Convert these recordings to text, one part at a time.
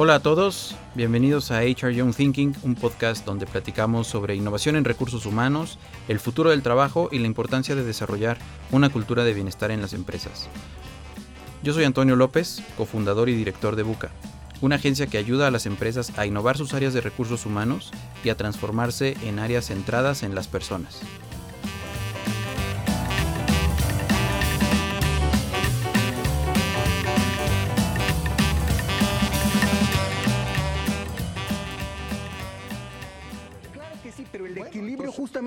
Hola a todos, bienvenidos a HR Young Thinking, un podcast donde platicamos sobre innovación en recursos humanos, el futuro del trabajo y la importancia de desarrollar una cultura de bienestar en las empresas. Yo soy Antonio López, cofundador y director de Buca, una agencia que ayuda a las empresas a innovar sus áreas de recursos humanos y a transformarse en áreas centradas en las personas.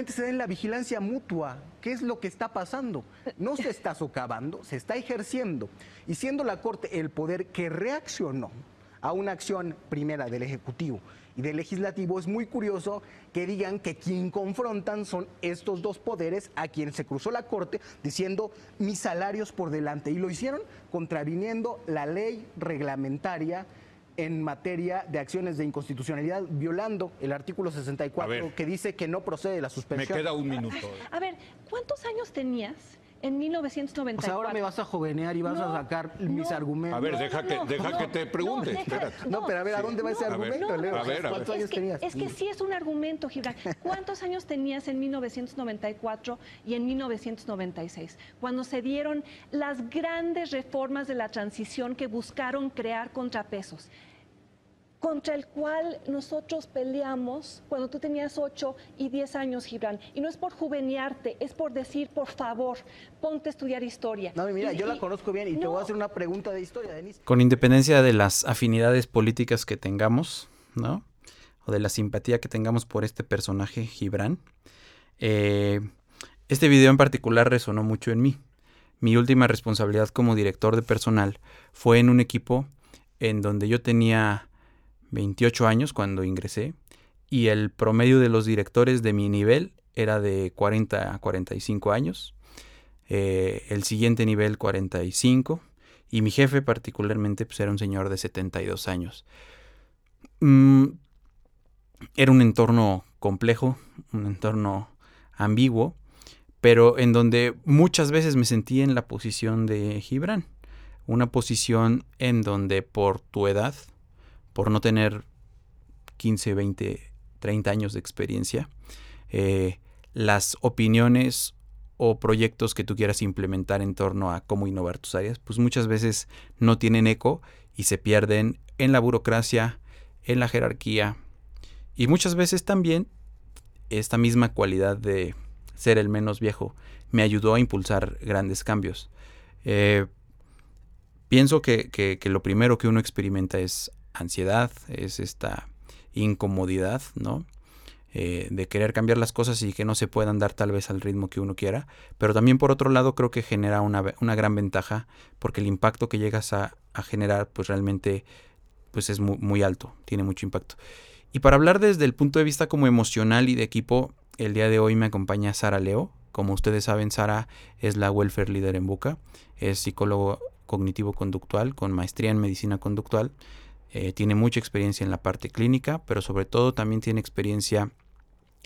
Se da en la vigilancia mutua. ¿Qué es lo que está pasando? No se está socavando, se está ejerciendo. Y siendo la Corte el poder que reaccionó a una acción primera del Ejecutivo y del Legislativo, es muy curioso que digan que quien confrontan son estos dos poderes a quien se cruzó la Corte diciendo mis salarios por delante. Y lo hicieron contraviniendo la ley reglamentaria en materia de acciones de inconstitucionalidad, violando el artículo 64 que dice que no procede la suspensión. Me queda un minuto. A ver, ¿cuántos años tenías? En 1994. O sea, ahora me vas a jovenear y vas a sacar mis argumentos. A ver, deja, que, deja que te pregunte. No, pero a ver, ¿a dónde va ese argumento, Leo? A ver, ¿Cuántos años tenías? Es que sí es un argumento, Gibran. ¿Cuántos años tenías en 1994 y en 1996? Cuando se dieron las grandes reformas de la transición que buscaron crear contrapesos contra el cual nosotros peleamos cuando tú tenías 8 y 10 años, Gibran. Y no es por juvenearte, es por decir, por favor, ponte a estudiar historia. No, mira, yo la conozco bien y te voy a hacer una pregunta de historia, Denise. Con independencia de las afinidades políticas que tengamos, ¿no? O de la simpatía que tengamos por este personaje, Gibran, eh, este video en particular resonó mucho en mí. Mi última responsabilidad como director de personal fue en un equipo en donde yo tenía 28 años cuando ingresé y el promedio de los directores de mi nivel era de 40 a 45 años, eh, el siguiente nivel 45 y mi jefe particularmente pues, era un señor de 72 años. Mm, era un entorno complejo, un entorno ambiguo, pero en donde muchas veces me sentí en la posición de Gibran, una posición en donde por tu edad, por no tener 15, 20, 30 años de experiencia, eh, las opiniones o proyectos que tú quieras implementar en torno a cómo innovar tus áreas, pues muchas veces no tienen eco y se pierden en la burocracia, en la jerarquía y muchas veces también esta misma cualidad de ser el menos viejo me ayudó a impulsar grandes cambios. Eh, pienso que, que, lo primero que uno experimenta es ansiedad, es esta incomodidad, ¿no? Eh, de querer cambiar las cosas y que no se puedan dar tal vez al ritmo que uno quiera, pero también por otro lado creo que genera una, gran ventaja porque el impacto que llegas a, generar pues realmente pues es muy, muy, alto, tiene mucho impacto. Y para hablar desde el punto de vista como emocional y de equipo, el día de hoy me acompaña Sara Leo. Como ustedes saben, Sara es la welfare leader en Buca, es psicólogo cognitivo-conductual con maestría en medicina conductual eh, tiene mucha experiencia en la parte clínica, pero sobre todo también tiene experiencia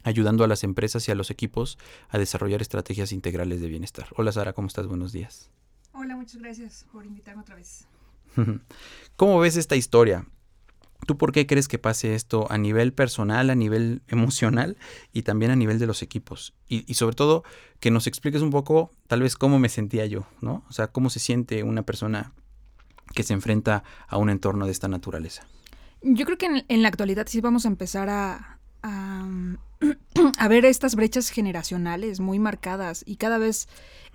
ayudando a las empresas y a los equipos a desarrollar estrategias integrales de bienestar. Hola Sara, ¿cómo estás? Buenos días. Hola, muchas gracias por invitarme otra vez. ¿Cómo ves esta historia? ¿Tú por qué crees que pase esto a nivel personal, a nivel emocional y también a nivel de los equipos? Y, y, sobre todo que nos expliques un poco tal vez cómo me sentía yo, ¿no? O sea, cómo se siente una persona que se enfrenta a un entorno de esta naturaleza? Yo creo que en, la actualidad sí vamos a empezar a, a, ver estas brechas generacionales muy marcadas y cada vez,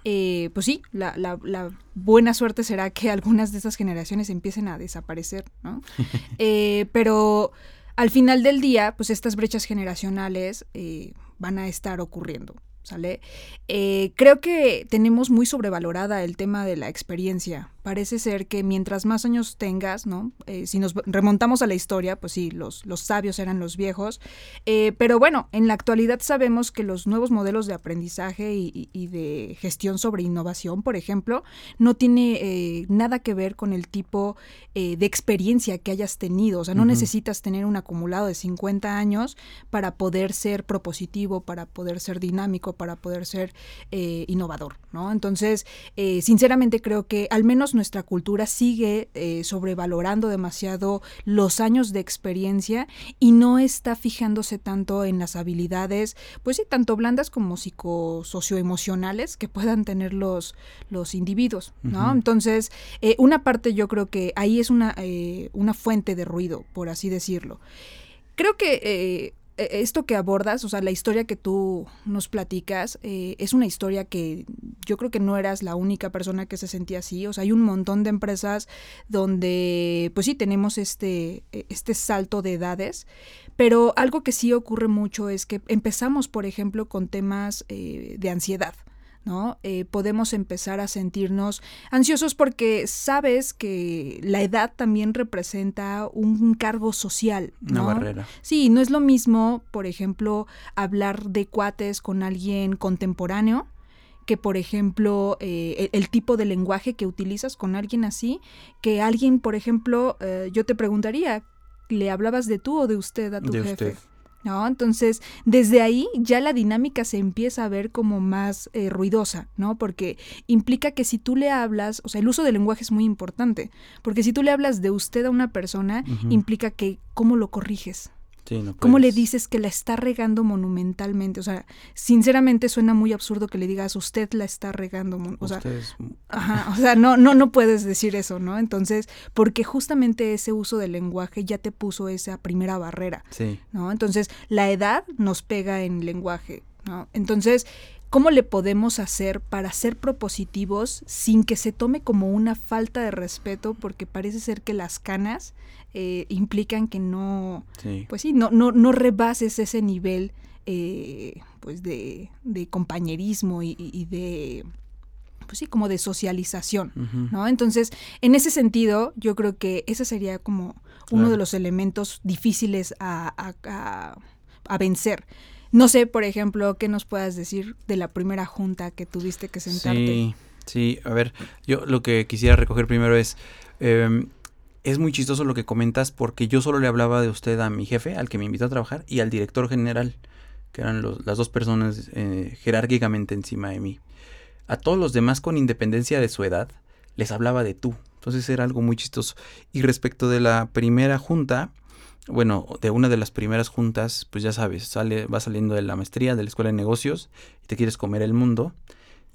eh, pues sí, la, la, buena suerte será que algunas de estas generaciones empiecen a desaparecer, ¿no? Eh, pero al final del día, pues estas brechas generacionales eh, van a estar ocurriendo. ¿Sale? creo que tenemos muy sobrevalorada el tema de la experiencia parece ser que mientras más años tengas, ¿no? Eh, si nos remontamos a la historia, pues sí, los, los sabios eran los viejos, eh, pero bueno, en la actualidad sabemos que los nuevos modelos de aprendizaje y, de gestión sobre innovación, por ejemplo, no tiene eh, nada que ver con el tipo de experiencia que hayas tenido, o sea, no necesitas tener un acumulado de 50 años para poder ser propositivo, para poder ser dinámico, para poder ser innovador, ¿no? Entonces, sinceramente creo que al menos nuestra cultura sigue eh, sobrevalorando demasiado los años de experiencia y no está fijándose tanto en las habilidades, pues sí, tanto blandas como psicosocioemocionales que puedan tener los, los individuos, ¿no? Entonces, eh, una parte yo creo que ahí es una, eh, una fuente de ruido, por así decirlo. Creo que esto que abordas, o sea, la historia que tú nos platicas, eh, es una historia que yo creo que no eras la única persona que se sentía así. O sea, hay un montón de empresas donde, pues sí, tenemos este, e, este salto de edades. Pero algo que sí ocurre mucho es que empezamos, por ejemplo, con temas eh, de ansiedad. ¿No? Eh, podemos empezar a sentirnos ansiosos porque sabes que la edad también representa un cargo social. Una barrera. Sí, no es lo mismo, por ejemplo, hablar de cuates con alguien contemporáneo que, por ejemplo, eh, el, tipo de lenguaje que utilizas con alguien así, que alguien, por ejemplo, eh, yo te preguntaría, ¿le hablabas de tú o de usted a tu de jefe? Usted. ¿No? Entonces, desde ahí ya la dinámica se empieza a ver como más eh, ruidosa, ¿no? Porque implica que si tú le hablas, o sea, el uso del lenguaje es muy importante, porque si tú le hablas de usted a una persona, implica que cómo lo corriges, ¿Cómo le dices que la está regando monumentalmente? O sea, sinceramente suena muy absurdo que le digas usted la está regando. O sea, o sea, no, no, no puedes decir eso, ¿no? Entonces, porque justamente ese uso del lenguaje ya te puso esa primera barrera. Sí. ¿No? Entonces, la edad nos pega en lenguaje, ¿no? Entonces, ¿Cómo le podemos hacer para ser propositivos sin que se tome como una falta de respeto? Porque parece ser que las canas eh, implican que no, pues sí, no, no, no rebases ese nivel eh, pues de, compañerismo y, de pues sí, como de socialización, ¿no? Entonces, en ese sentido, yo creo que ese sería como uno de los elementos difíciles a, a, a vencer. No sé, por ejemplo, qué nos puedas decir de la primera junta que tuviste que sentarte. Sí, sí, a ver, yo lo que quisiera recoger primero es, em, es muy chistoso lo que comentas porque yo solo le hablaba de usted a mi jefe, al que me invitó a trabajar, y al director general, que eran las dos personas eh, jerárquicamente encima de mí. A todos los demás con independencia de su edad, les hablaba de tú. Entonces era algo muy chistoso. Y respecto de la primera junta, bueno, de una de las primeras juntas, pues ya sabes, sale, vas saliendo de la maestría, de la escuela de negocios, y te quieres comer el mundo,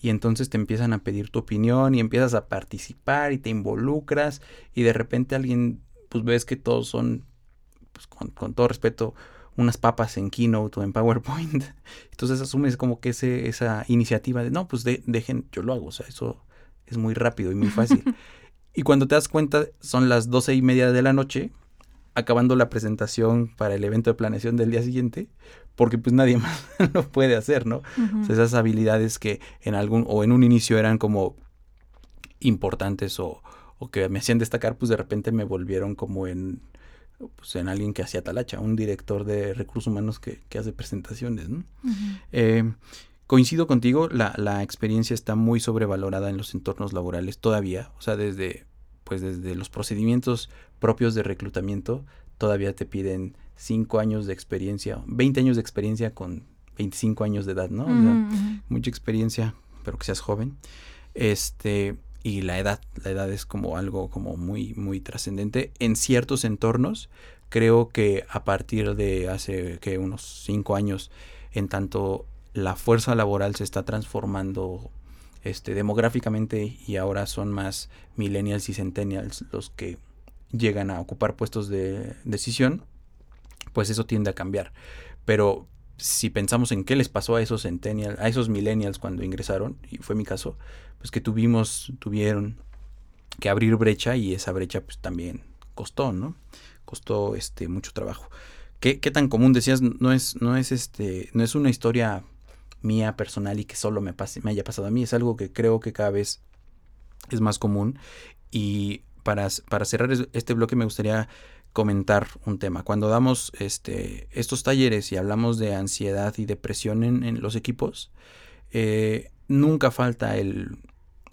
y entonces te empiezan a pedir tu opinión y empiezas a participar y te involucras, y de repente alguien, pues ves que todos son, pues con, todo respeto, unas papas en Keynote o en PowerPoint. Entonces asumes como que ese, esa iniciativa de, no, pues dejen, yo lo hago, o sea, eso es muy rápido y muy fácil. y cuando te das cuenta, son las doce y media de la noche, acabando la presentación para el evento de planeación del día siguiente, porque pues nadie más lo puede hacer, ¿no? esas habilidades que en algún o en un inicio eran como importantes o, o, que me hacían destacar, pues de repente me volvieron como en, pues, en alguien que hacía talacha, un director de recursos humanos que, que hace presentaciones, ¿no? Eh, coincido contigo, la, la experiencia está muy sobrevalorada en los entornos laborales todavía, o sea, desde pues desde los procedimientos propios de reclutamiento todavía te piden 5 años de experiencia, 20 años de experiencia con 25 años de edad, ¿no? mucha experiencia, pero que seas joven. Este, y la edad, la edad es como algo como muy, muy trascendente. En ciertos entornos, creo que a partir de hace que unos 5 años, en tanto la fuerza laboral se está transformando este, demográficamente y ahora son más millennials y centennials los que llegan a ocupar puestos de decisión, pues eso tiende a cambiar. Pero si pensamos en qué les pasó a esos centennials, a esos millennials cuando ingresaron, y fue mi caso, pues que tuvimos, tuvieron que abrir brecha y esa brecha pues también costó, ¿no? Costó este mucho trabajo. ¿Qué, qué tan común decías? No es, no es este, no es una historia mía personal y que solo me, pase, me haya pasado a mí. Es algo que creo que cada vez es más común. Y para, cerrar este bloque me gustaría comentar un tema. Cuando damos este, estos talleres y hablamos de ansiedad y depresión en, los equipos, eh, nunca falta el,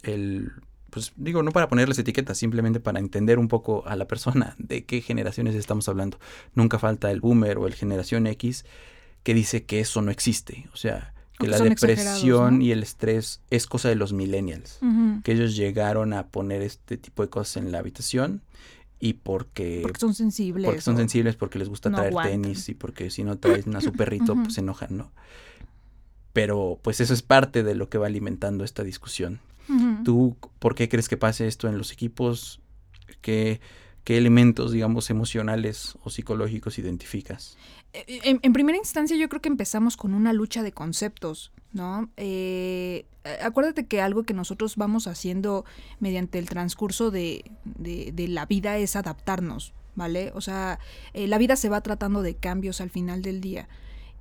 el, pues digo, no para ponerles etiquetas, simplemente para entender un poco a la persona de qué generaciones estamos hablando. Nunca falta el boomer o el generación X que dice que eso no existe. O sea, que la depresión y el estrés es cosa de los millennials, que ellos llegaron a poner este tipo de cosas en la habitación y porque porque son sensibles porque son sensibles porque les gusta traer tenis y porque si no traen a su perrito pues se enojan no pero pues eso es parte de lo que va alimentando esta discusión. Tú por qué crees que pase esto en los equipos qué qué elementos digamos emocionales o psicológicos identificas eh, en, primera instancia yo creo que empezamos con una lucha de conceptos, ¿no? Eh, acuérdate que algo que nosotros vamos haciendo mediante el transcurso de, de, la vida es adaptarnos, ¿vale? O sea, eh, la vida se va tratando de cambios al final del día.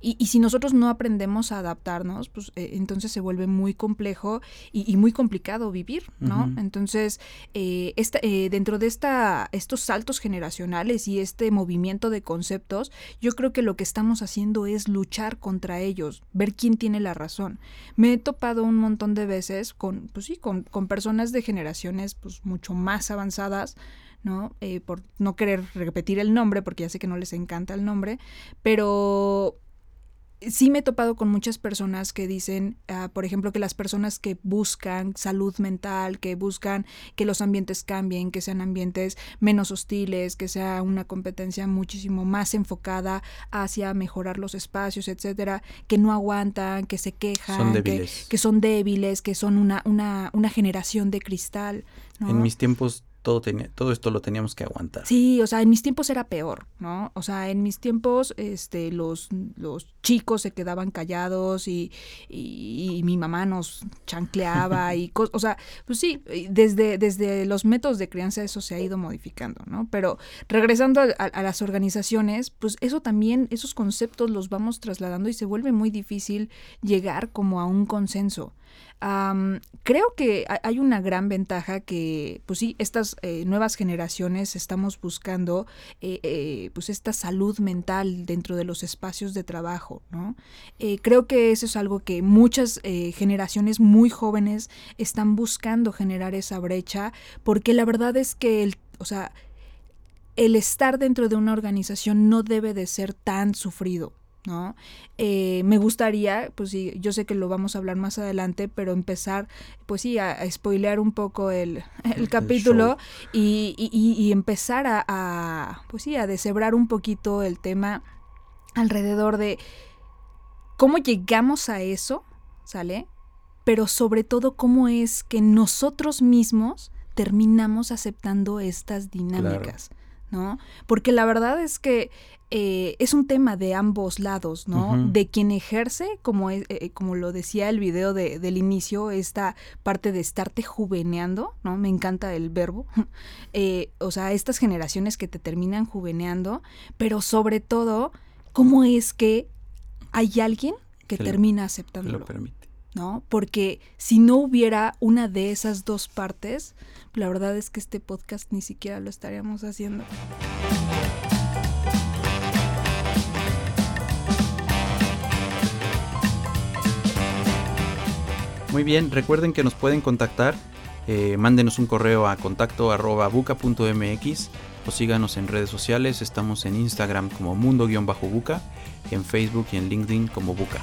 Y, si nosotros no aprendemos a adaptarnos, pues eh, entonces se vuelve muy complejo y, muy complicado vivir, ¿no? Entonces, eh, eh, dentro de esta, estos saltos generacionales y este movimiento de conceptos, yo creo que lo que estamos haciendo es luchar contra ellos, ver quién tiene la razón. Me he topado un montón de veces con, pues sí, con, con personas de generaciones pues mucho más avanzadas, ¿no? por no querer repetir el nombre, porque ya sé que no les encanta el nombre, pero sí me he topado con muchas personas que dicen, ah, por ejemplo, que las personas que buscan salud mental, que buscan que los ambientes cambien, que sean ambientes menos hostiles, que sea una competencia muchísimo más enfocada hacia mejorar los espacios, etcétera, que no aguantan, que se quejan, Que, son débiles, que son una, una, una generación de cristal. En mis tiempos todo, tenía, todo esto lo teníamos que aguantar. Sí, o sea, en mis tiempos era peor, ¿no? O sea, en mis tiempos este, los, los chicos se quedaban callados y, y, mi mamá nos chancleaba y cosas, o sea, pues sí, desde, desde los métodos de crianza eso se ha ido modificando, ¿no? Pero regresando a, a las organizaciones, pues eso también, esos conceptos los vamos trasladando y se vuelve muy difícil llegar como a un consenso creo que hay una gran ventaja que, pues sí, estas eh, nuevas generaciones estamos buscando, eh, eh, pues esta salud mental dentro de los espacios de trabajo, ¿no? creo que eso es algo que muchas generaciones muy jóvenes están buscando generar esa brecha, porque la verdad es que, el, o sea, el estar dentro de una organización no debe de ser tan sufrido. ¿No? Eh, me gustaría, pues sí, yo sé que lo vamos a hablar más adelante, pero empezar, pues sí, a, spoilear un poco el, capítulo y, empezar a, pues sí, a deshebrar un poquito el tema alrededor de cómo llegamos a eso, ¿sale? Pero sobre todo cómo es que nosotros mismos terminamos aceptando estas dinámicas. ¿No? Porque la verdad es que eh, es un tema de ambos lados, ¿no? De quien ejerce, como, es, eh, como lo decía el video de, del inicio, esta parte de estarte juveneando, ¿no? Me encanta el verbo. Eh, o sea, estas generaciones que te terminan juveneando, pero sobre todo, ¿cómo es que hay alguien que, termina aceptándolo? lo permite. ¿No? Porque si no hubiera una de esas dos partes, la verdad es que este podcast ni siquiera lo estaríamos haciendo. Muy bien, recuerden que nos pueden contactar, eh, mándenos un correo a contacto o síganos en redes sociales, estamos en Instagram como mundo-buca, en Facebook y en LinkedIn como buca.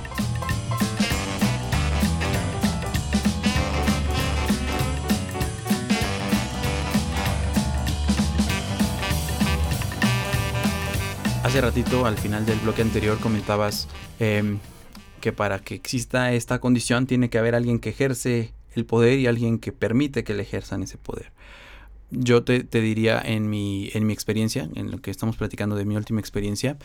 Hace ratito, al final del bloque anterior, comentabas em, que para que exista esta condición tiene que haber alguien que ejerce el poder y alguien que permite que le ejerzan ese poder. Yo te, diría en mi, en mi experiencia, en lo que estamos platicando de mi última experiencia,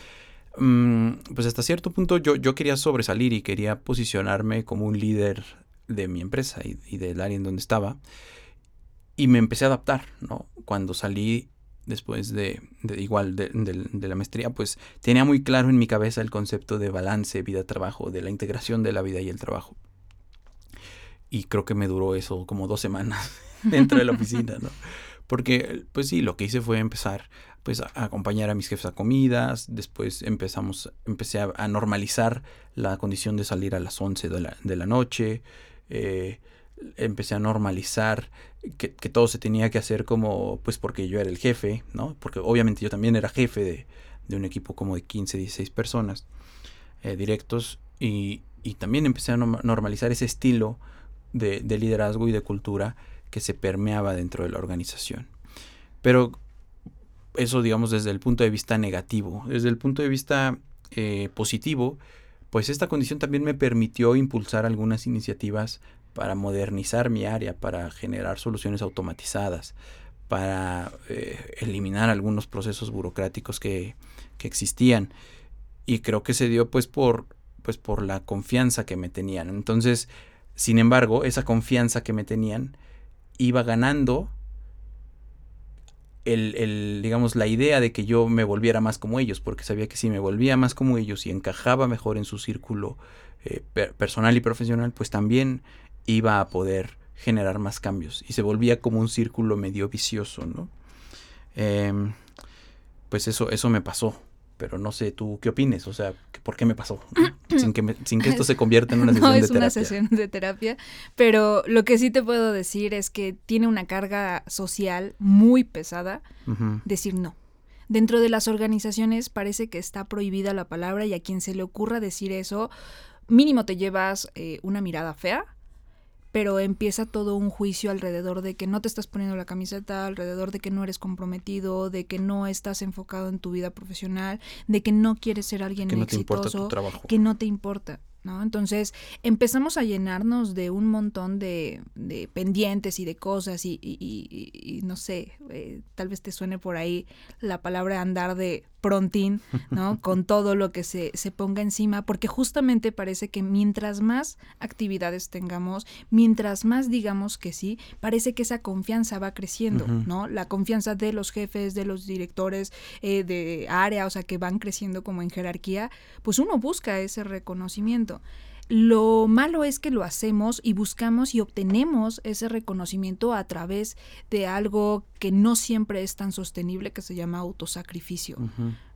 mm, pues hasta cierto punto yo, yo quería sobresalir y quería posicionarme como un líder de mi empresa y, y del área en donde estaba. Y me empecé a adaptar, ¿no? Cuando salí después de, igual de, la maestría, pues tenía muy claro en mi cabeza el concepto de balance vida-trabajo, de la integración de la vida y el trabajo. Y creo que me duró eso como dos semanas dentro de la oficina, ¿no? Porque, pues sí, lo que hice fue empezar pues a acompañar a mis jefes a comidas, después empezamos, empecé a, normalizar la condición de salir a las 11 de la, la noche, eh, empecé a normalizar que, todo se tenía que hacer como, pues porque yo era el jefe, ¿no? Porque obviamente yo también era jefe de, un equipo como de 15, 16 personas eh, directos y, también empecé a normalizar ese estilo de, de, liderazgo y de cultura que se permeaba dentro de la organización. Pero eso, digamos, desde el punto de vista negativo. Desde el punto de vista eh, positivo, pues esta condición también me permitió impulsar algunas iniciativas para modernizar mi área, para generar soluciones automatizadas, para eh, eliminar algunos procesos burocráticos que, que, existían. Y creo que se dio pues por, pues por la confianza que me tenían. Entonces, sin embargo, esa confianza que me tenían iba ganando el, digamos, la idea de que yo me volviera más como ellos, porque sabía que si me volvía más como ellos y encajaba mejor en su círculo eh, personal y profesional, pues también iba a poder generar más cambios y se volvía como un círculo medio vicioso, ¿no? Em, pues eso, eso me pasó pero no sé tú qué opines, o sea, ¿por qué me pasó? sin, que sin que esto se convierta en una sesión de terapia. No es una sesión de terapia, pero lo que sí te puedo decir es que tiene una carga social muy pesada decir no. Dentro de las organizaciones parece que está prohibida la palabra y a quien se le ocurra decir eso, mínimo te llevas eh, una mirada fea pero empieza todo un juicio alrededor de que no te estás poniendo la camiseta, alrededor de que no eres comprometido, de que no estás enfocado en tu vida profesional, de que no quieres ser alguien que no exitoso, te importa tu trabajo. que no te importa. ¿No? Entonces empezamos a llenarnos de un montón de, de pendientes y de cosas y, y, no sé, eh, tal vez te suene por ahí la palabra andar de prontín, ¿no? Con todo lo que se, se ponga encima, porque justamente parece que mientras más actividades tengamos, mientras más digamos que sí, parece que esa confianza va creciendo, ¿no? La confianza de los jefes, de los directores eh, de área, o sea, que van creciendo como en jerarquía, pues uno busca ese reconocimiento. Lo malo es que lo hacemos y buscamos y obtenemos ese reconocimiento a través de algo que no siempre es tan sostenible que se llama autosacrificio.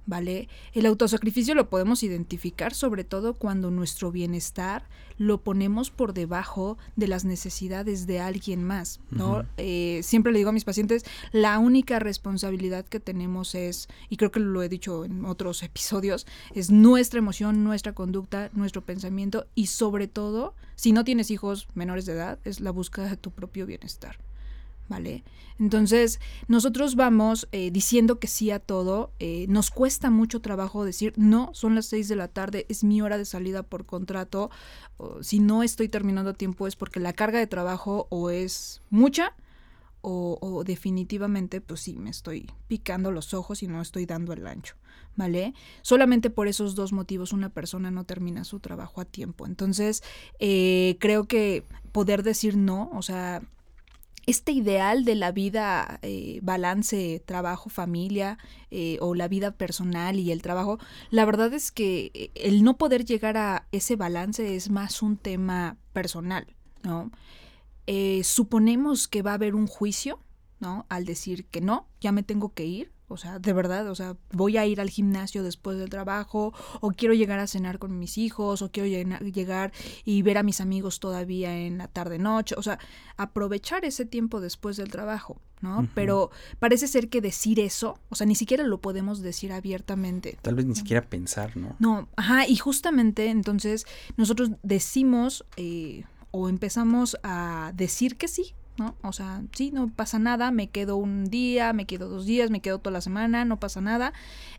¿Vale? El autosacrificio lo podemos identificar sobre todo cuando nuestro bienestar lo ponemos por debajo de las necesidades de alguien más, ¿no? Eh, siempre le digo a mis pacientes, la única responsabilidad que tenemos es, y creo que lo he dicho en otros episodios, es nuestra emoción, nuestra conducta, nuestro pensamiento y sobre todo, si no tienes hijos menores de edad, es la búsqueda de tu propio bienestar. ¿Vale? Entonces, nosotros vamos eh, diciendo que sí a todo, eh, nos cuesta mucho trabajo decir, no, son las seis de la tarde, es mi hora de salida por contrato, si no estoy terminando a tiempo es porque la carga de trabajo o es mucha, o, definitivamente, pues sí, me estoy picando los ojos y no estoy dando el ancho, ¿vale? Solamente por esos dos motivos una persona no termina su trabajo a tiempo. Entonces, eh, creo que poder decir no, o sea, este ideal de la vida eh, balance trabajo-familia eh, o la vida personal y el trabajo, la verdad es que eh, el no poder llegar a ese balance es más un tema personal, ¿no? suponemos que va a haber un juicio, ¿no? Al decir que no, ya me tengo que ir, o sea, de verdad, o sea, voy a ir al gimnasio después del trabajo, o quiero llegar a cenar con mis hijos, o quiero llegar y ver a mis amigos todavía en la tarde-noche, o sea, aprovechar ese tiempo después del trabajo, ¿no? Pero parece ser que decir eso, o sea, ni siquiera lo podemos decir abiertamente. Tal vez ni siquiera pensar, ¿no? No, ajá, y justamente entonces nosotros decimos eh, o empezamos a decir que sí, ¿no? O sea, sí, no pasa nada, me quedo un día, me quedo dos días, me quedo toda la semana, no pasa nada.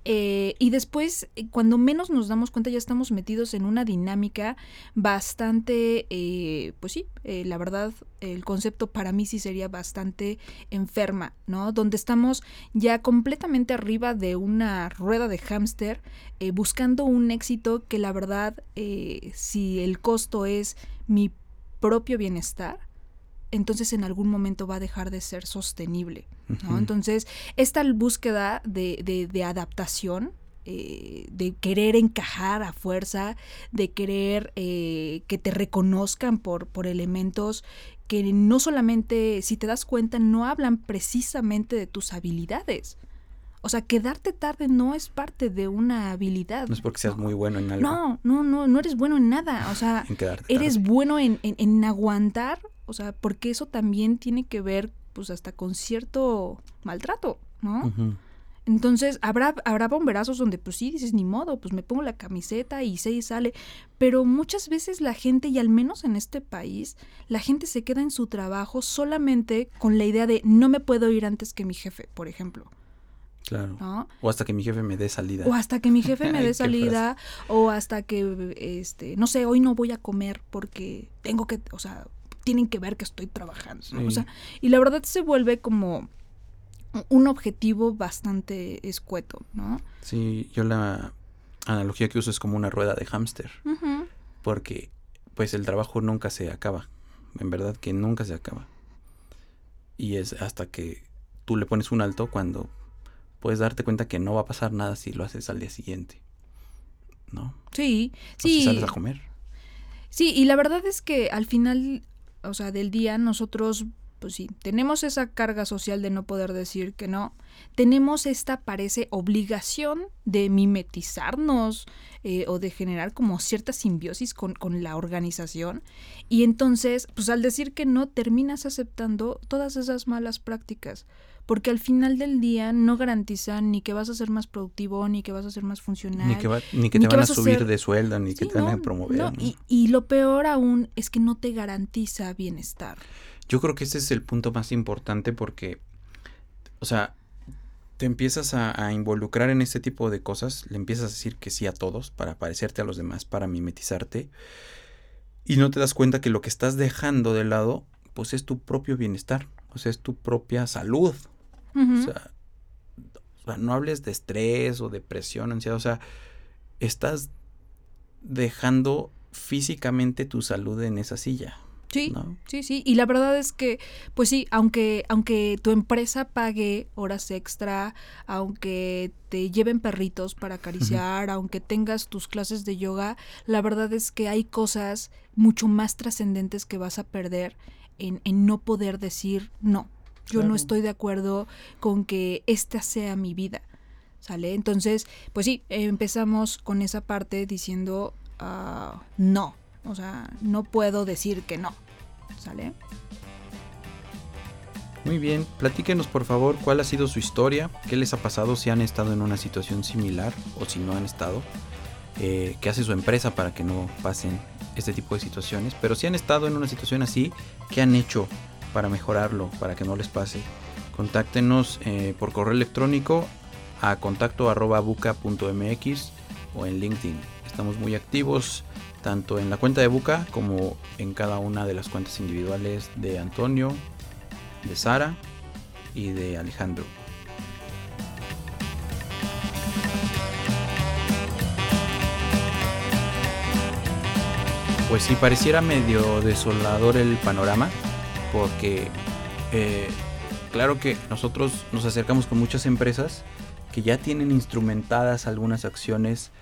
Eh, y después, eh, cuando menos nos damos cuenta, ya estamos metidos en una dinámica bastante, eh, pues sí, la verdad, el concepto para mí sí sería bastante enferma, ¿no? Donde estamos ya completamente arriba de una rueda de hámster, buscando un éxito que la verdad, si el costo es mi propio bienestar, entonces en algún momento va a dejar de ser sostenible. ¿no? Entonces, esta búsqueda de, de, adaptación, eh, de querer encajar a fuerza, de querer eh, que te reconozcan por, por elementos que no solamente, si te das cuenta, no hablan precisamente de tus habilidades. O sea, quedarte tarde no es parte de una habilidad. No es porque seas muy bueno en algo. No, no, no, no eres bueno en nada. O sea, eres bueno en, en, aguantar, o sea, porque eso también tiene que ver, pues, hasta con cierto maltrato, ¿no? Entonces, habrá, habrá bomberazos donde pues sí dices, ni modo, pues me pongo la camiseta y se y sale. Pero muchas veces la gente, y al menos en este país, la gente se queda en su trabajo solamente con la idea de no me puedo ir antes que mi jefe, por ejemplo. Claro. ¿no? O hasta que mi jefe me dé salida. O hasta que mi jefe me dé salida, o hasta que, este, no sé, hoy no voy a comer porque tengo que, o sea, tienen que ver que estoy trabajando. ¿no? O sea, y la verdad se vuelve como un objetivo bastante escueto, ¿no? Sí, yo la analogía que uso es como una rueda de hámster. Porque pues el trabajo nunca se acaba. En verdad que nunca se acaba. Y es hasta que tú le pones un alto cuando puedes darte cuenta que no va a pasar nada si lo haces al día siguiente. ¿No? Sí, O si sí. sales a comer. Sí, y la verdad es que al final, o sea, del día nosotros, pues sí, tenemos esa carga social de no poder decir que no. Tenemos esta, parece, obligación de mimetizarnos eh, o de generar como cierta simbiosis con, con la organización. Y entonces, pues al decir que no, terminas aceptando todas esas malas prácticas. Porque al final del día no garantizan ni que vas a ser más productivo, ni que vas a ser más funcional. Ni que, va- ni que te van a vas a subir ser- de sueldo, ni que te van a promover. no, ¿no? Y, y lo peor aún es que no te garantiza bienestar. Yo creo que ese es el punto más importante porque, o sea, te empiezas a, a involucrar en este tipo de cosas, le empiezas a decir que sí a todos para parecerte a los demás, para mimetizarte, y no te das cuenta que lo que estás dejando de lado, pues es tu propio bienestar, o sea, es tu propia salud. O sea, o sea, no hables de estrés o depresión, ansiedad, o sea, estás dejando físicamente tu salud en esa silla. Sí, ¿no? sí, sí. Y la verdad es que, pues sí, aunque, aunque tu empresa pague horas extra, aunque te lleven perritos para acariciar, aunque tengas tus clases de yoga, la verdad es que hay cosas mucho más trascendentes que vas a perder en, en no poder decir no. Yo no estoy de acuerdo con que esta sea mi vida. ¿Sale? Entonces, pues sí, empezamos con esa parte diciendo ah, no. O sea, no puedo decir que no. ¿Sale? Muy bien, platíquenos por favor cuál ha sido su historia, qué les ha pasado si han estado en una situación similar o si no han estado, eh, qué hace su empresa para que no pasen este tipo de situaciones, pero si han estado en una situación así, qué han hecho para mejorarlo, para que no les pase. Contáctenos eh, por correo electrónico a contacto arroba o en LinkedIn. Estamos muy activos tanto en la cuenta de Buca como en cada una de las cuentas individuales de Antonio, de Sara y de Alejandro. Pues sí, pareciera medio desolador el panorama, porque eh, claro que nosotros nos acercamos con muchas empresas que ya tienen instrumentadas algunas acciones,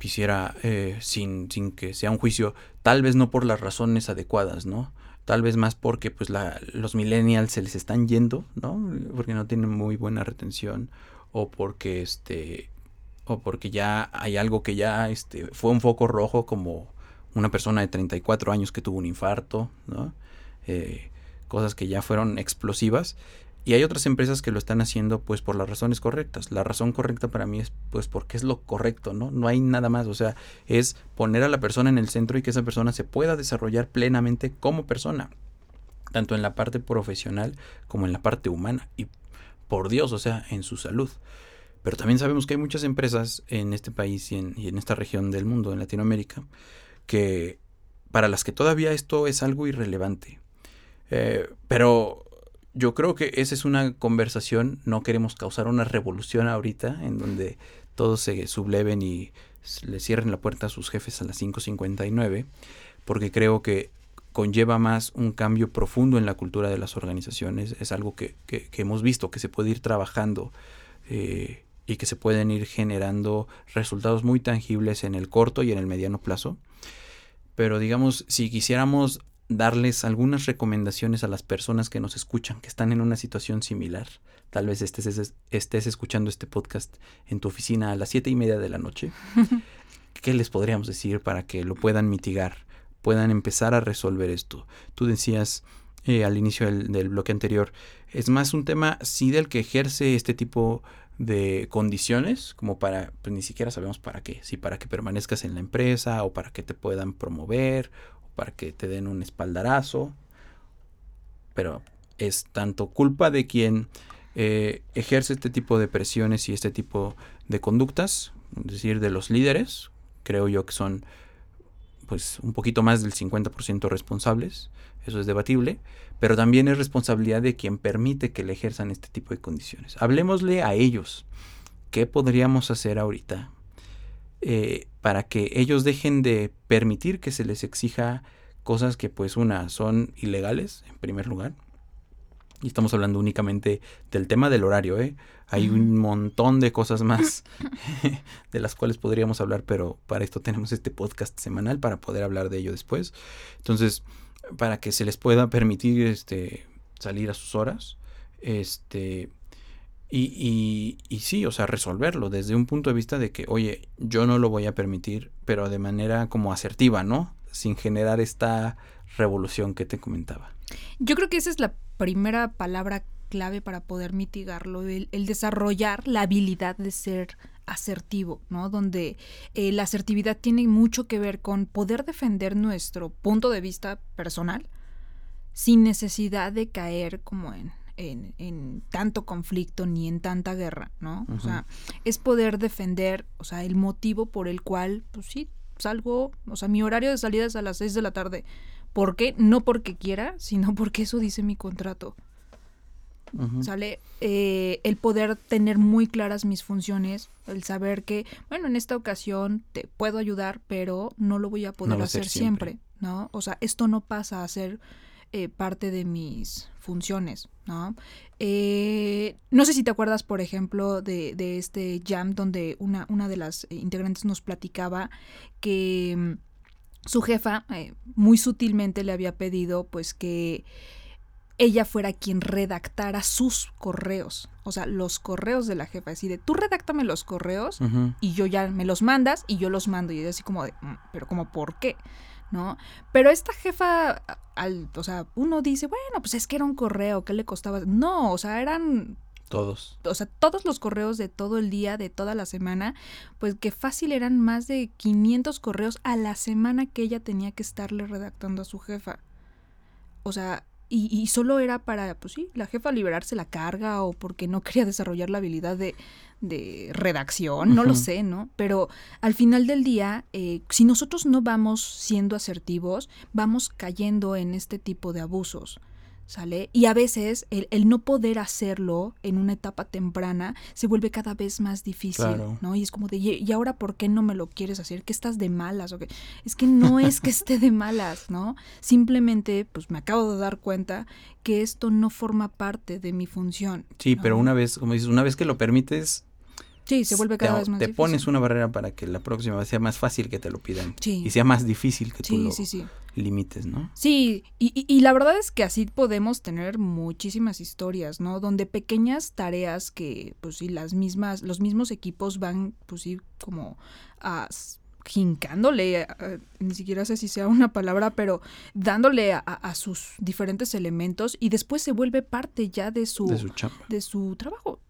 quisiera, eh, sin, sin que sea un juicio, tal vez no por las razones adecuadas, ¿no? Tal vez más porque pues la, los millennials se les están yendo, ¿no? Porque no tienen muy buena retención o porque este o porque ya hay algo que ya este fue un foco rojo como una persona de 34 años que tuvo un infarto, ¿no? Eh, cosas que ya fueron explosivas y hay otras empresas que lo están haciendo pues por las razones correctas. La razón correcta para mí es pues porque es lo correcto, ¿no? No hay nada más, o sea, es poner a la persona en el centro y que esa persona se pueda desarrollar plenamente como persona, tanto en la parte profesional como en la parte humana y por Dios, o sea, en su salud. Pero también sabemos que hay muchas empresas en este país y en, esta región del mundo, en Latinoamérica, que para las que todavía esto es algo irrelevante. Eh, pero yo creo que esa es una conversación, no queremos causar una revolución ahorita en donde todos se subleven y le cierren la puerta a sus jefes a las 5.59, porque creo que conlleva más un cambio profundo en la cultura de las organizaciones, es algo que, que- que hemos visto, que se puede ir trabajando eh, y que se pueden ir generando resultados muy tangibles en el corto y en el mediano plazo. Pero digamos, si quisiéramos darles algunas recomendaciones a las personas que nos escuchan, que están en una situación similar. Tal vez estés, estés escuchando este podcast en tu oficina a las siete y media de la noche. ¿Qué les podríamos decir para que lo puedan mitigar, puedan empezar a resolver esto? Tú decías, eh, al inicio del, del, bloque anterior, es más un tema sí del que ejerce este tipo de condiciones, como para, pues ni siquiera sabemos para qué, si para que permanezcas en la empresa o para que te puedan promover para que te den un espaldarazo, pero es tanto culpa de quien eh, ejerce este tipo de presiones y este tipo de conductas, es decir, de los líderes, creo yo que son pues un poquito más del 50% responsables, eso es debatible, pero también es responsabilidad de quien permite que le ejerzan este tipo de condiciones. Hablemosle a ellos, ¿qué podríamos hacer ahorita eh, para que ellos dejen de permitir que se les exija cosas que pues una son ilegales en primer lugar, y estamos hablando únicamente del tema del horario, ¿eh? Hay un montón de cosas más de las cuales podríamos hablar, pero para esto tenemos este podcast semanal para poder hablar de ello después. Entonces, para que se les pueda permitir este, salir a sus horas, este, y, y, y, sí, o sea, resolverlo desde un punto de vista de que, oye, yo no lo voy a permitir, pero de manera como asertiva, ¿no? Sin generar esta revolución que te comentaba. Yo creo que esa es la primera palabra clave para poder mitigarlo, el, desarrollar la habilidad de ser asertivo, ¿no? Donde eh, la asertividad tiene mucho que ver con poder defender nuestro punto de vista personal sin necesidad de caer como en, en, tanto conflicto ni en tanta guerra, ¿no? O sea, es poder defender, o sea, el motivo por el cual, pues sí, salgo, o sea, mi horario de salida es a las 6 de la tarde. ¿Por qué? No porque quiera, sino porque eso dice mi contrato. ¿Sale? Eh, el poder tener muy claras mis funciones, el saber que, bueno, en esta ocasión te puedo ayudar, pero no lo voy a poder hacer siempre. ¿no? O sea, esto no pasa a ser eh, parte de mis funciones, ¿no? Eh, no sé si te acuerdas, por ejemplo, de, de este jam donde una, una de las integrantes nos platicaba que mm, su jefa eh, muy sutilmente le había pedido pues que ella fuera quien redactara sus correos, o sea, los correos de la jefa, así de, tú redáctame los correos y yo ya me los mandas y yo los mando y ella así como de, mm, pero como, ¿por qué? ¿No? Pero esta jefa, al, o sea, uno dice, bueno, pues es que era un correo, ¿qué le costaba? No, o sea, eran todos. O sea, todos los correos de todo el día, de toda la semana, pues que fácil eran más de 500 correos a la semana que ella tenía que estarle redactando a su jefa. O sea, y, y, solo era para, pues sí, la jefa liberarse la carga o porque no quería desarrollar la habilidad de, de redacción, no lo sé, ¿no? Pero al final del día, eh, si nosotros no vamos siendo asertivos, vamos cayendo en este tipo de abusos. ¿sale? Y a veces el, no poder hacerlo en una etapa temprana se vuelve cada vez más difícil, ¿no? Y es como de, ¿y ahora por qué no me lo quieres hacer? ¿Que estás de malas? ¿O qué? Es que no es que esté de malas, ¿no? Simplemente, pues me acabo de dar cuenta que esto no forma parte de mi función. Sí, pero una vez, como dices, una vez que lo permites, Sí, se vuelve cada te, vez más te difícil. pones una barrera para que la próxima vez sea más fácil que te lo pidan. Y sea más difícil que tú sí, lo sí, sí. limites, ¿no? Sí, y, y, y, la verdad es que así podemos tener muchísimas historias, ¿no? Donde pequeñas tareas que, pues sí, las mismas, los mismos equipos van, pues sí, como a jincándole, ni siquiera sé si sea una palabra, pero dándole a, a, sus diferentes elementos y después se vuelve parte ya de su, de su, chamba. de su trabajo.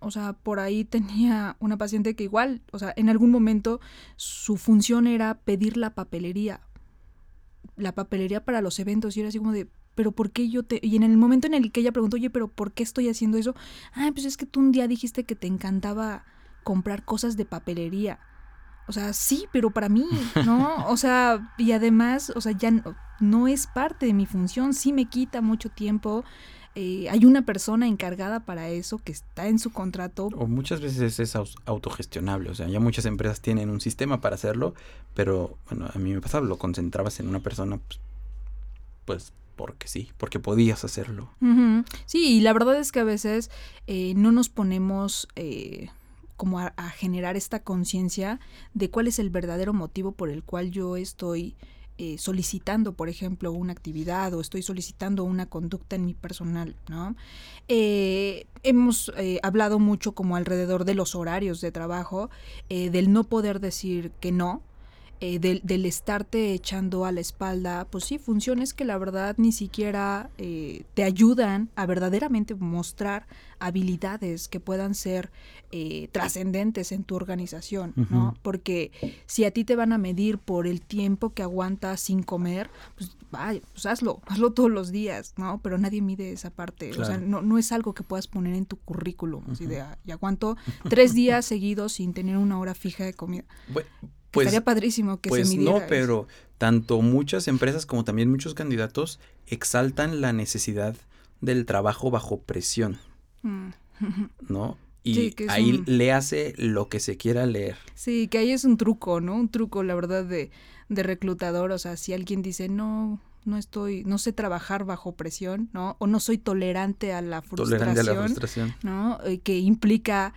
O sea, por ahí tenía una paciente que igual, o sea, en algún momento su función era pedir la papelería, la papelería para los eventos y era así como de, pero ¿por qué yo te...? Y en el momento en el que ella preguntó, oye, pero ¿por qué estoy haciendo eso? Ah, pues es que tú un día dijiste que te encantaba comprar cosas de papelería. O sea, sí, pero para mí, ¿no? O sea, y además, o sea, ya no, no es parte de mi función, sí me quita mucho tiempo. Eh, hay una persona encargada para eso que está en su contrato. O muchas veces es autogestionable, o sea, ya muchas empresas tienen un sistema para hacerlo, pero bueno, a mí me pasaba, lo concentrabas en una persona, pues, pues porque sí, porque podías hacerlo. Uh -huh. Sí, y la verdad es que a veces eh, no nos ponemos... Eh, como a, a, generar esta conciencia de cuál es el verdadero motivo por el cual yo estoy eh, solicitando, por ejemplo, una actividad o estoy solicitando una conducta en mi personal, ¿no? Eh, hemos eh, hablado mucho como alrededor de los horarios de trabajo, del no poder decir que no, eh, del, del, estarte echando a la espalda, pues sí, funciones que la verdad ni siquiera eh, te ayudan a verdaderamente mostrar habilidades que puedan ser eh, trascendentes en tu organización, ¿no? Porque si a ti te van a medir por el tiempo que aguantas sin comer, pues, vaya, pues hazlo, hazlo todos los días, ¿no? Pero nadie mide esa parte, o sea, no, no, es algo que puedas poner en tu currículum, así de, ah, y aguanto tres días seguidos sin tener una hora fija de comida. Bueno, pues, Estaría padrísimo que pues se midiera no, pero tanto muchas empresas como también muchos candidatos exaltan la necesidad del trabajo bajo presión, mm. ¿no? Y sí, ahí un... le hace lo que se quiera leer. Sí, que ahí es un truco, ¿no? Un truco, la verdad, de, de reclutador. O sea, si alguien dice, no, no estoy, no sé trabajar bajo presión, ¿no? O no soy tolerante a la frustración. Tolerante a la frustración. ¿No? Que implica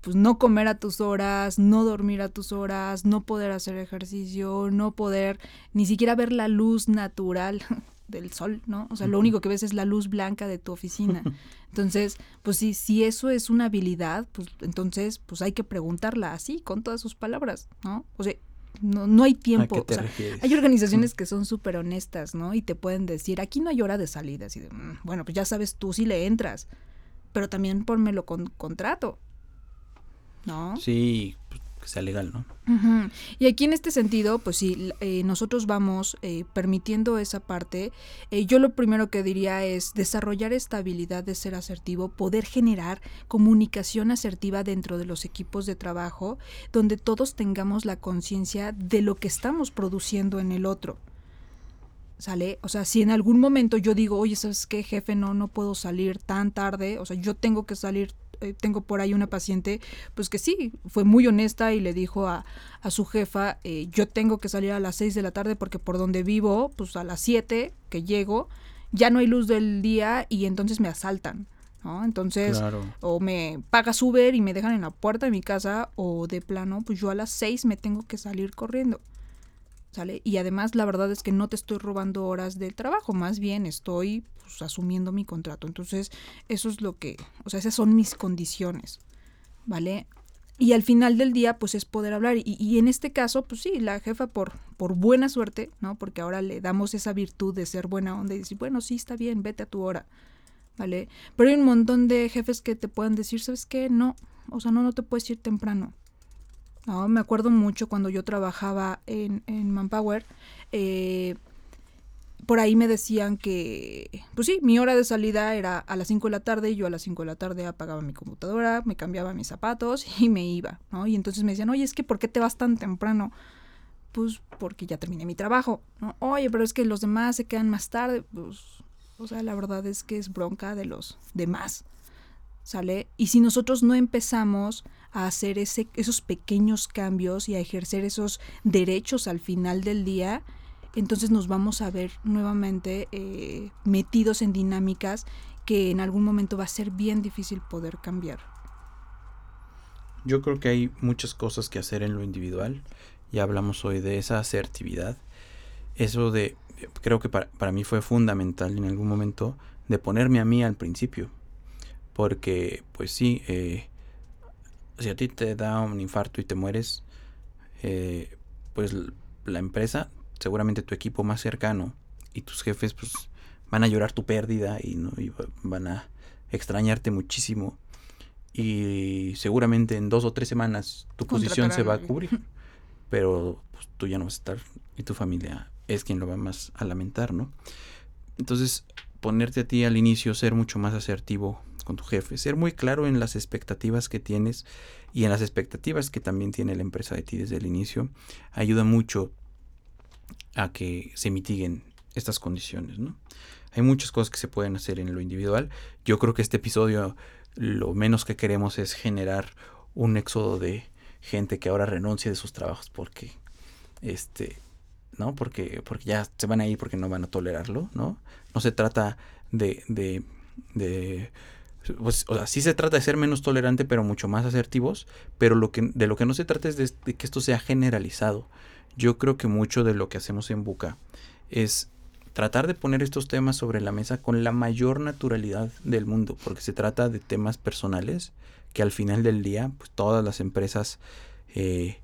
pues no comer a tus horas, no dormir a tus horas, no poder hacer ejercicio, no poder ni siquiera ver la luz natural del sol, ¿no? O sea, lo único que ves es la luz blanca de tu oficina. Entonces, pues si, si eso es una habilidad, pues entonces pues hay que preguntarla así, con todas sus palabras, ¿no? O sea, no, no hay tiempo. O sea, hay organizaciones que son súper honestas, ¿no? Y te pueden decir, aquí no hay hora de salida. Así de, mm, bueno, pues ya sabes tú si le entras, pero también ponmelo con contrato. ¿No? Sí, pues, que sea legal, ¿no? Uh -huh. Y aquí en este sentido, pues sí, eh, nosotros vamos eh, permitiendo esa parte. Eh, yo lo primero que diría es desarrollar esta habilidad de ser asertivo, poder generar comunicación asertiva dentro de los equipos de trabajo, donde todos tengamos la conciencia de lo que estamos produciendo en el otro. ¿Sale? O sea, si en algún momento yo digo, oye, ¿sabes qué, jefe? No, no puedo salir tan tarde. O sea, yo tengo que salir eh, tengo por ahí una paciente, pues que sí, fue muy honesta y le dijo a, a su jefa, eh, yo tengo que salir a las 6 de la tarde porque por donde vivo, pues a las 7 que llego, ya no hay luz del día y entonces me asaltan. ¿no? Entonces, claro. o me pagas Uber y me dejan en la puerta de mi casa, o de plano, pues yo a las 6 me tengo que salir corriendo. ¿Sale? Y además la verdad es que no te estoy robando horas del trabajo, más bien estoy pues, asumiendo mi contrato. Entonces, eso es lo que, o sea, esas son mis condiciones, ¿vale? Y al final del día, pues es poder hablar. Y, y, en este caso, pues sí, la jefa por, por buena suerte, ¿no? Porque ahora le damos esa virtud de ser buena onda y decir, bueno, sí, está bien, vete a tu hora, ¿vale? Pero hay un montón de jefes que te pueden decir, ¿sabes qué? No, o sea, no, no te puedes ir temprano. Me acuerdo mucho cuando yo trabajaba en, en Manpower, eh, por ahí me decían que, pues sí, mi hora de salida era a las 5 de la tarde y yo a las 5 de la tarde apagaba mi computadora, me cambiaba mis zapatos y me iba, ¿no? Y entonces me decían, oye, es que ¿por qué te vas tan temprano? Pues porque ya terminé mi trabajo, ¿no? Oye, pero es que los demás se quedan más tarde, pues, o sea, la verdad es que es bronca de los demás, ¿sale? Y si nosotros no empezamos a hacer ese, esos pequeños cambios y a ejercer esos derechos al final del día, entonces nos vamos a ver nuevamente eh, metidos en dinámicas que en algún momento va a ser bien difícil poder cambiar. Yo creo que hay muchas cosas que hacer en lo individual. Ya hablamos hoy de esa asertividad. Eso de, creo que para, para mí fue fundamental en algún momento de ponerme a mí al principio. Porque, pues sí, eh, si a ti te da un infarto y te mueres, eh, pues la empresa, seguramente tu equipo más cercano y tus jefes, pues van a llorar tu pérdida y, ¿no? y van a extrañarte muchísimo. Y seguramente en dos o tres semanas tu posición se va a cubrir. Pero pues, tú ya no vas a estar y tu familia es quien lo va más a lamentar, ¿no? Entonces, ponerte a ti al inicio, ser mucho más asertivo con tu jefe, ser muy claro en las expectativas que tienes y en las expectativas que también tiene la empresa de ti desde el inicio, ayuda mucho a que se mitiguen estas condiciones, ¿no? Hay muchas cosas que se pueden hacer en lo individual. Yo creo que este episodio lo menos que queremos es generar un éxodo de gente que ahora renuncie de sus trabajos porque este ¿no? Porque, porque ya se van a ir porque no van a tolerarlo, ¿no? No se trata de, de, de pues, o sea, sí se trata de ser menos tolerante, pero mucho más asertivos, pero lo que, de lo que no se trata es de, que esto sea generalizado. Yo creo que mucho de lo que hacemos en Buca es tratar de poner estos temas sobre la mesa con la mayor naturalidad del mundo, porque se trata de temas personales que al final del día, pues todas las empresas eh,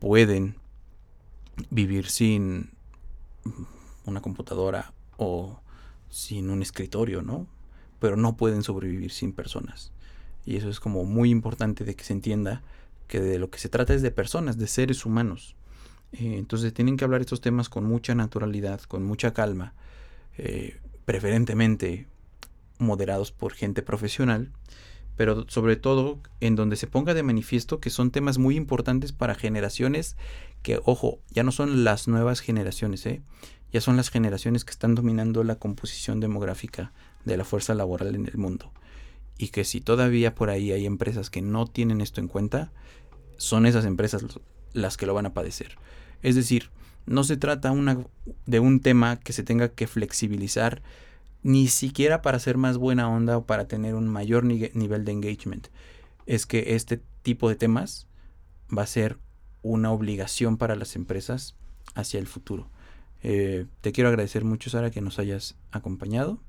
pueden vivir sin una computadora o sin un escritorio, ¿no? Pero no pueden sobrevivir sin personas. Y eso es como muy importante de que se entienda que de lo que se trata es de personas, de seres humanos. Eh, entonces tienen que hablar estos temas con mucha naturalidad, con mucha calma, eh, preferentemente moderados por gente profesional, pero sobre todo en donde se ponga de manifiesto que son temas muy importantes para generaciones que, ojo, ya no son las nuevas generaciones, ¿eh? ya son las generaciones que están dominando la composición demográfica de la fuerza laboral en el mundo. Y que si todavía por ahí hay empresas que no tienen esto en cuenta, son esas empresas las que lo van a padecer. Es decir, no se trata una, de un tema que se tenga que flexibilizar ni siquiera para ser más buena onda o para tener un mayor nivel de engagement. Es que este tipo de temas va a ser una obligación para las empresas hacia el futuro. Eh, te quiero agradecer mucho, Sara, que nos hayas acompañado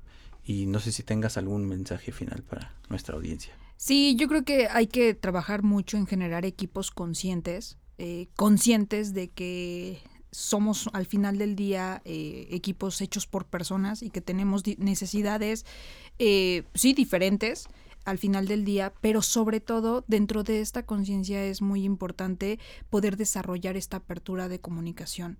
y no sé si tengas algún mensaje final para nuestra audiencia. Sí, yo creo que hay que trabajar mucho en generar equipos conscientes, eh, conscientes de que somos al final del día eh, equipos hechos por personas y que tenemos necesidades, sí, diferentes al final del día, pero sobre todo dentro de esta conciencia es muy importante poder desarrollar esta apertura de comunicación.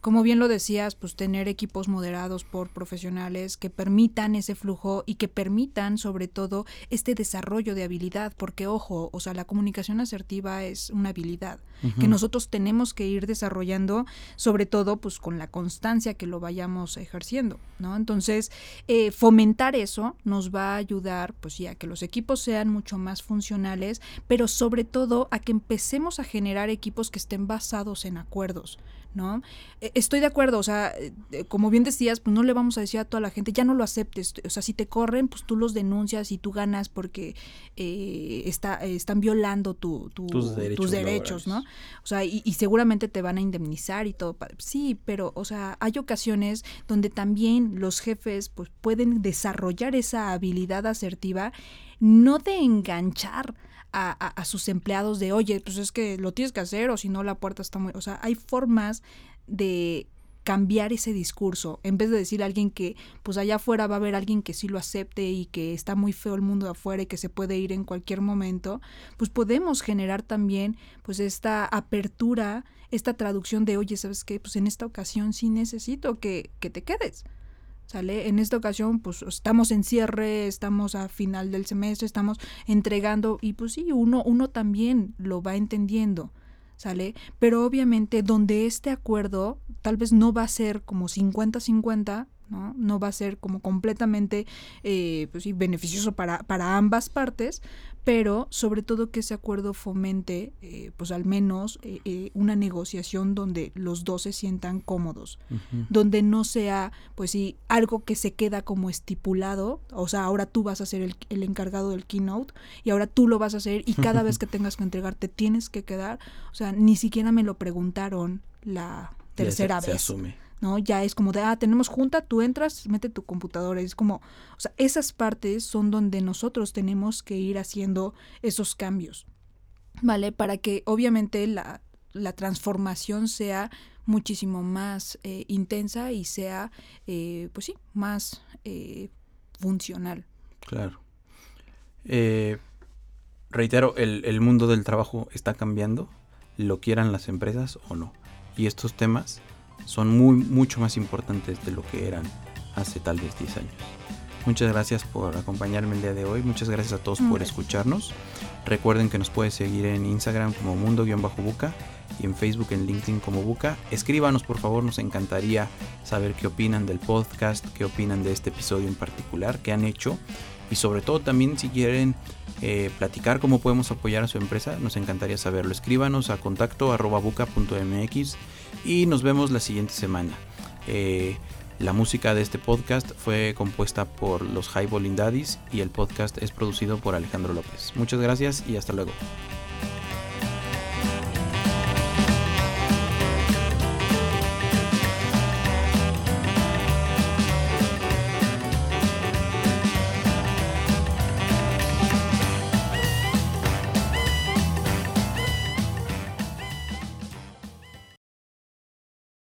Como bien lo decías, pues tener equipos moderados por profesionales que permitan ese flujo y que permitan sobre todo este desarrollo de habilidad, porque ojo, o sea, la comunicación asertiva es una habilidad que nosotros tenemos que ir desarrollando, sobre todo pues con la constancia que lo vayamos ejerciendo, ¿no? Entonces, eh, fomentar eso nos va a ayudar pues ya a que los equipos sean mucho más funcionales, pero sobre todo a que empecemos a generar equipos que estén basados en acuerdos. ¿No? E, estoy de acuerdo, o sea, eh, como bien decías, pues no le vamos a decir a toda la gente, ya no lo aceptes, o sea, si te corren, pues tú los denuncias y tú ganas porque eh, está, están violando tu, tus derechos, ¿no? O sea, y, y, seguramente te van a indemnizar y todo. Sí, pero, o sea, hay ocasiones donde también los jefes pues pueden desarrollar esa habilidad asertiva, no de enganchar, a, sus empleados de, oye, pues es que lo tienes que hacer o si no la puerta está muy... O sea, hay formas de cambiar ese discurso, en vez de decir a alguien que pues allá afuera va a haber alguien que sí lo acepte y que está muy feo el mundo de afuera y que se puede ir en cualquier momento, pues podemos generar también pues esta apertura, esta traducción de, oye, ¿sabes qué? Pues en esta ocasión sí necesito que, que te quedes. ¿Sale? En esta ocasión, pues estamos en cierre, estamos a final del semestre, estamos entregando y pues sí, uno, uno también lo va entendiendo, ¿sale? Pero obviamente donde este acuerdo tal vez no va a ser como 50-50, ¿no? No va a ser como completamente eh, pues beneficioso para, para ambas partes, pero sobre todo que ese acuerdo fomente, eh, pues al menos eh, eh, una negociación donde los dos se sientan cómodos, donde no sea, pues sí, algo que se queda como estipulado, o sea, ahora tú vas a ser el, el encargado del keynote y ahora tú lo vas a hacer y cada vez que tengas que entregar te tienes que quedar, o sea, ni siquiera me lo preguntaron la tercera vez. Se asume. ¿No? Ya es como de, ah, tenemos junta, tú entras, mete tu computadora. Es como, o sea, esas partes son donde nosotros tenemos que ir haciendo esos cambios, ¿vale? Para que obviamente la, la transformación sea muchísimo más eh, intensa y sea, eh, pues sí, más eh, funcional. Claro. reitero, el, el mundo del trabajo está cambiando, lo quieran las empresas o no. Y estos temas son muy, mucho más importantes de lo que eran hace tal vez 10 años. Muchas gracias por acompañarme el día de hoy. Muchas gracias a todos por escucharnos. Recuerden que nos pueden seguir en Instagram como mundo-buca y en Facebook en LinkedIn como Buca. Escríbanos por favor, nos encantaría saber qué opinan del podcast, qué opinan de este episodio en particular, qué han hecho y sobre todo también si quieren eh, platicar cómo podemos apoyar a su empresa, nos encantaría saberlo. Escríbanos a contacto arroba buca.mx y nos vemos la siguiente semana. Eh, la música de este podcast fue compuesta por los Highballing Daddies y el podcast es producido por Alejandro López. Muchas gracias y hasta luego.